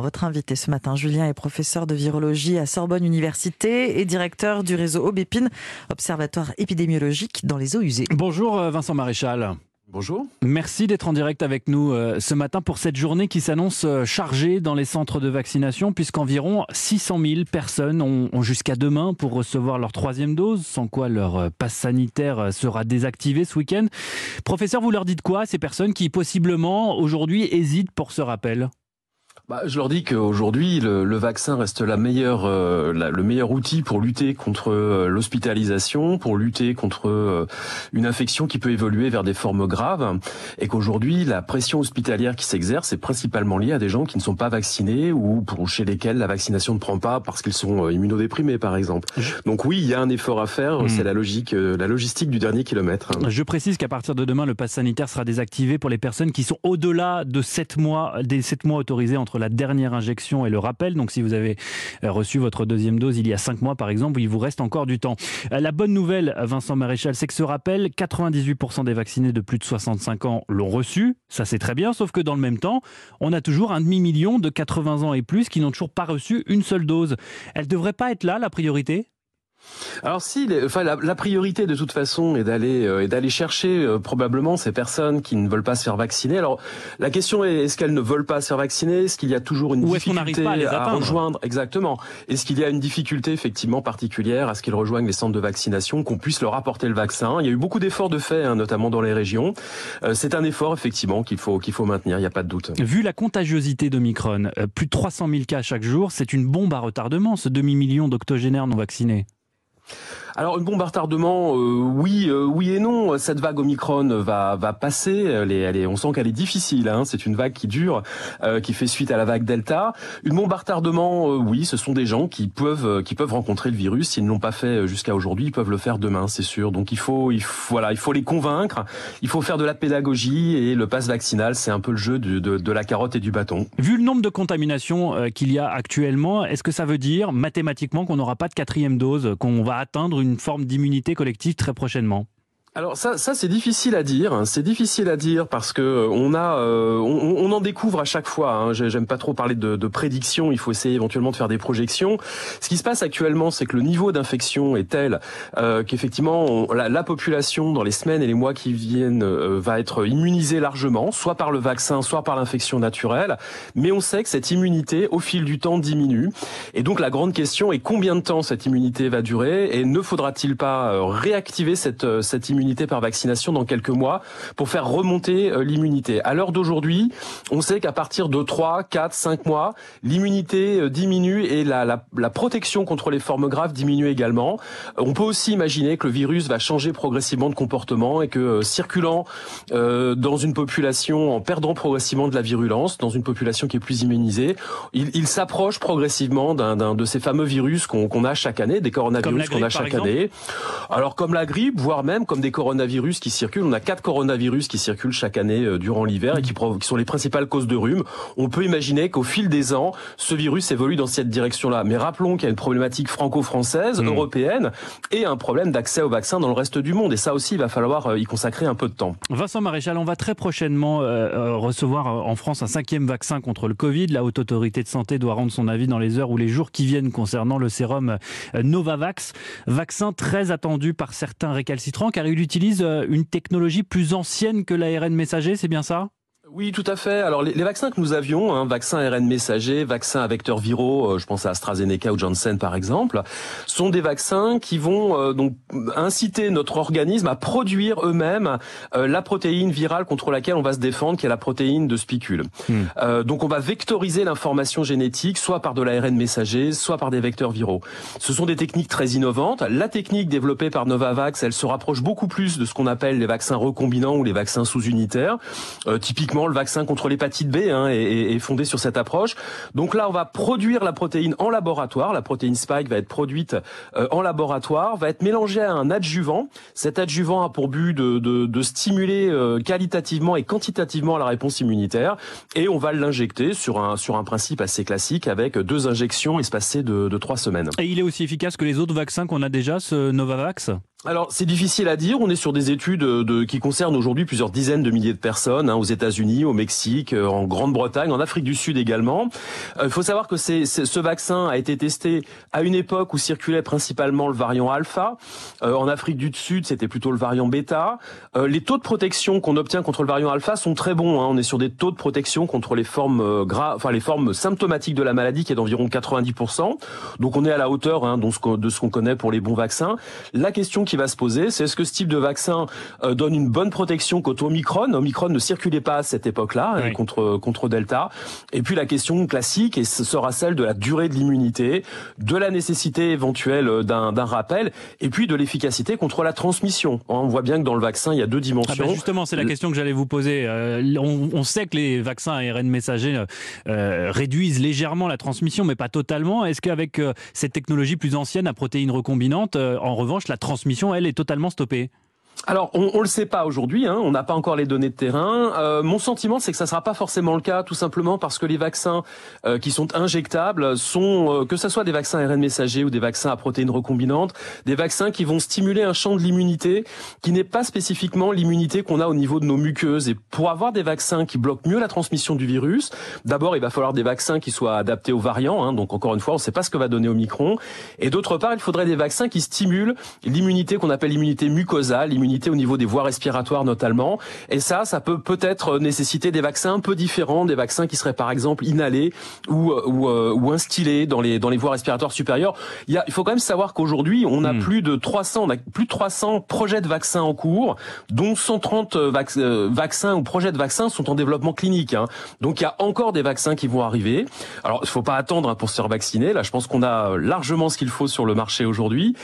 Votre invité ce matin, Julien, est professeur de virologie à Sorbonne Université et directeur du réseau Aubépine, observatoire épidémiologique dans les eaux usées. Bonjour euh, Vincent Maréchal. Bonjour. Merci d'être en direct avec nous euh, ce matin pour cette journée qui s'annonce euh, chargée dans les centres de vaccination puisqu'environ 600 000 personnes ont, jusqu'à demain pour recevoir leur troisième dose, sans quoi leur passe sanitaire sera désactivé ce week-end. Professeur, vous leur dites quoi à ces personnes qui possiblement aujourd'hui hésitent pour ce rappel? Bah, je leur dis qu'aujourd'hui, le, le, vaccin reste la meilleure, euh, le meilleur outil pour lutter contre euh, l'hospitalisation, pour lutter contre euh, une infection qui peut évoluer vers des formes graves, et qu'aujourd'hui, la pression hospitalière qui s'exerce est principalement liée à des gens qui ne sont pas vaccinés ou pour chez lesquels la vaccination ne prend pas parce qu'ils sont immunodéprimés, par exemple. Donc oui, il y a un effort à faire. Hmm. C'est la logique, la logistique du dernier kilomètre. Je précise qu'à partir de demain, le pass sanitaire sera désactivé pour les personnes qui sont au-delà de 7 mois, des 7 mois autorisés entre la dernière injection et le rappel. Donc si vous avez euh, reçu votre deuxième dose il y a cinq mois par exemple, il vous reste encore du temps. Euh, la bonne nouvelle, Vincent Maréchal, c'est que ce rappel, 98% des vaccinés de plus de 65 ans l'ont reçu. Ça c'est très bien, sauf que dans le même temps, on a toujours un demi-million de 80 ans et plus qui n'ont toujours pas reçu une seule dose. Elle devrait pas être là la priorité? Alors si, enfin la, la, priorité de toute façon est d'aller euh, d'aller chercher euh, probablement ces personnes qui ne veulent pas se faire vacciner. Alors la question est est-ce qu'elles ne veulent pas se faire vacciner? Est-ce qu'il y a toujours une difficulté à, rejoindre? Exactement. Est-ce qu'il y a une difficulté effectivement particulière à ce qu'ils rejoignent les centres de vaccination, qu'on puisse leur apporter le vaccin? Il y a eu beaucoup d'efforts de fait, hein, notamment dans les régions. Euh, c'est un effort effectivement qu'il faut qu'il faut maintenir. Il n'y a pas de doute. Vu la contagiosité d'Omicron, plus de 300 000 cas chaque jour, c'est une bombe à retardement. Ce demi million d'octogénaires non vaccinés. Alors une bombe à retardement, euh, oui, euh, oui et non. Cette vague Omicron va va passer. Elle est, elle est on sent qu'elle est difficile. Hein. C'est une vague qui dure, euh, qui fait suite à la vague Delta. Une bombe à retardement, oui, ce sont des gens qui peuvent qui peuvent rencontrer le virus. S'ils ne l'ont pas fait jusqu'à aujourd'hui, ils peuvent le faire demain, c'est sûr. Donc il faut, il faut, voilà, il faut les convaincre. Il faut faire de la pédagogie et le pass vaccinal, c'est un peu le jeu de, de, de, la carotte et du bâton. Le nombre de contaminations qu'il y a actuellement, est-ce que ça veut dire mathématiquement qu'on n'aura pas de quatrième dose, qu'on va atteindre une forme d'immunité collective très prochainement? Alors ça, ça c'est difficile à dire. C'est difficile à dire parce que euh, on a, euh, on, en découvre à chaque fois. Hein. J'aime pas trop parler de, de prédiction. Il faut essayer éventuellement de faire des projections. Ce qui se passe actuellement, c'est que le niveau d'infection est tel euh, qu'effectivement la, population dans les semaines et les mois qui viennent va être immunisée largement, soit par le vaccin, soit par l'infection naturelle. Mais on sait que cette immunité, au fil du temps, diminue. Et donc la grande question est combien de temps cette immunité va durer et ne faudra-t-il pas réactiver cette cette immunité par vaccination dans quelques mois pour faire remonter euh, l'immunité. À l'heure d'aujourd'hui, on sait qu'à partir de 3, 4, 5 mois, l'immunité euh, diminue et la, la, la, protection contre les formes graves diminue également. Euh, on peut aussi imaginer que le virus va changer progressivement de comportement et que circulant euh, dans une population en perdant progressivement de la virulence, dans une population qui est plus immunisée, il, il s'approche progressivement d'un de ces fameux virus qu'on a chaque année, des coronavirus qu'on a chaque année. Alors comme la grippe, voire même comme des coronavirus qui circulent. On a quatre coronavirus qui circulent chaque année euh, durant l'hiver et qui, qui, sont les principales causes de rhume. On peut imaginer qu'au fil des ans, ce virus évolue dans cette direction-là. Mais rappelons qu'il y a une problématique franco-française, hmm. européenne, et un problème d'accès au vaccin dans le reste du monde. Et ça aussi, il va falloir euh, y consacrer un peu de temps. Vincent Maréchal, on va très prochainement euh, recevoir en France un cinquième vaccin contre le Covid. La Haute Autorité de Santé doit rendre son avis dans les heures ou les jours qui viennent concernant le sérum Novavax. Vaccin très attendu par certains récalcitrants car il utilise euh, une technologie plus ancienne que l'ARN messager, c'est bien ça? Oui, tout à fait. Alors les, vaccins que nous avions, hein, vaccins ARN messager, vaccins à vecteurs viraux, euh, je pense à AstraZeneca ou Janssen par exemple, sont des vaccins qui vont euh, donc inciter notre organisme à produire eux-mêmes euh, la protéine virale contre laquelle on va se défendre, qui est la protéine de spicule. Hmm. donc on va vectoriser l'information génétique, soit par de l'ARN messager, soit par des vecteurs viraux. Ce sont des techniques très innovantes. La technique développée par Novavax, elle se rapproche beaucoup plus de ce qu'on appelle les vaccins recombinants ou les vaccins sous-unitaires, typiquement le vaccin contre l'hépatite B hein, est, fondé sur cette approche. Donc là, on va produire la protéine en laboratoire. La protéine spike va être produite euh, en laboratoire, va être mélangée à un adjuvant. Cet adjuvant a pour but de, stimuler euh, qualitativement et quantitativement la réponse immunitaire. Et on va l'injecter sur un, sur un principe assez classique avec deux injections espacées de, de trois semaines. Et il est aussi efficace que les autres vaccins qu'on a déjà, ce Novavax? Alors c'est difficile à dire. On est sur des études de, qui concernent aujourd'hui plusieurs dizaines de milliers de personnes hein, aux États-Unis, au Mexique, euh, en Grande-Bretagne, en Afrique du Sud également. Il faut savoir que c'est, ce vaccin a été testé à une époque où circulait principalement le variant alpha. en Afrique du Sud, c'était plutôt le variant bêta. les taux de protection qu'on obtient contre le variant alpha sont très bons. Hein. On est sur des taux de protection contre les formes graves, enfin les formes symptomatiques de la maladie qui est d'environ 90%. Donc on est à la hauteur hein, de ce qu'on connaît pour les bons vaccins. La question va se poser, c'est est-ce que ce type de vaccin euh, donne une bonne protection contre Omicron? Omicron ne circulait pas à cette époque-là hein, contre contre Delta. Et puis la question classique et ce sera celle de la durée de l'immunité, de la nécessité éventuelle euh, d'un rappel, et puis de l'efficacité contre la transmission. On voit bien que dans le vaccin, il y a deux dimensions. Ah ben justement, c'est la question que j'allais vous poser. Euh, on, sait que les vaccins ARN messagers réduisent légèrement la transmission, mais pas totalement. Est-ce qu'avec cette technologie plus ancienne à protéines recombinantes, en revanche, la transmission elle, est totalement stoppée alors, on, on le sait pas aujourd'hui, hein, on n'a pas encore les données de terrain. Euh, mon sentiment, c'est que ça sera pas forcément le cas, tout simplement parce que les vaccins euh, qui sont injectables sont, euh, que ce soit des vaccins ARN messagers ou des vaccins à protéines recombinantes, des vaccins qui vont stimuler un champ de l'immunité qui n'est pas spécifiquement l'immunité qu'on a au niveau de nos muqueuses. Et pour avoir des vaccins qui bloquent mieux la transmission du virus, d'abord, il va falloir des vaccins qui soient adaptés aux variants. Hein, donc, encore une fois, on ne sait pas ce que va donner Omicron. Et d'autre part, il faudrait des vaccins qui stimulent l'immunité qu'on appelle l'immunité mucosale, l'immunité au niveau des voies respiratoires notamment. Et ça, ça peut peut-être nécessiter des vaccins un peu différents, des vaccins qui seraient par exemple inhalés ou ou, euh, ou instillés dans les dans les voies respiratoires supérieures. Il, y a, il faut quand même savoir qu'aujourd'hui, on a hmm. plus de 300 on a plus de 300 projets de vaccins en cours, dont 130 euh, euh, vaccins ou projets de vaccins sont en développement clinique. Hein. Donc il y a encore des vaccins qui vont arriver. Alors il faut pas attendre hein, pour se faire vacciner. Là, je pense qu'on a largement ce qu'il faut sur le marché aujourd'hui,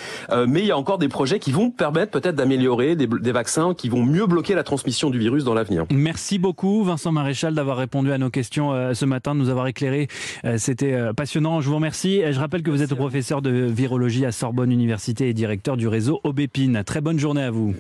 mais il y a encore des projets qui vont permettre peut-être d'améliorer des, vaccins qui vont mieux bloquer la transmission du virus dans l'avenir. Merci beaucoup Vincent Maréchal d'avoir répondu à nos questions euh, ce matin, de nous avoir éclairé. Euh, c'était euh, passionnant, je vous remercie. Je rappelle que vous êtes professeur de virologie à Sorbonne Université et directeur du réseau Aubépine. Très bonne journée à vous.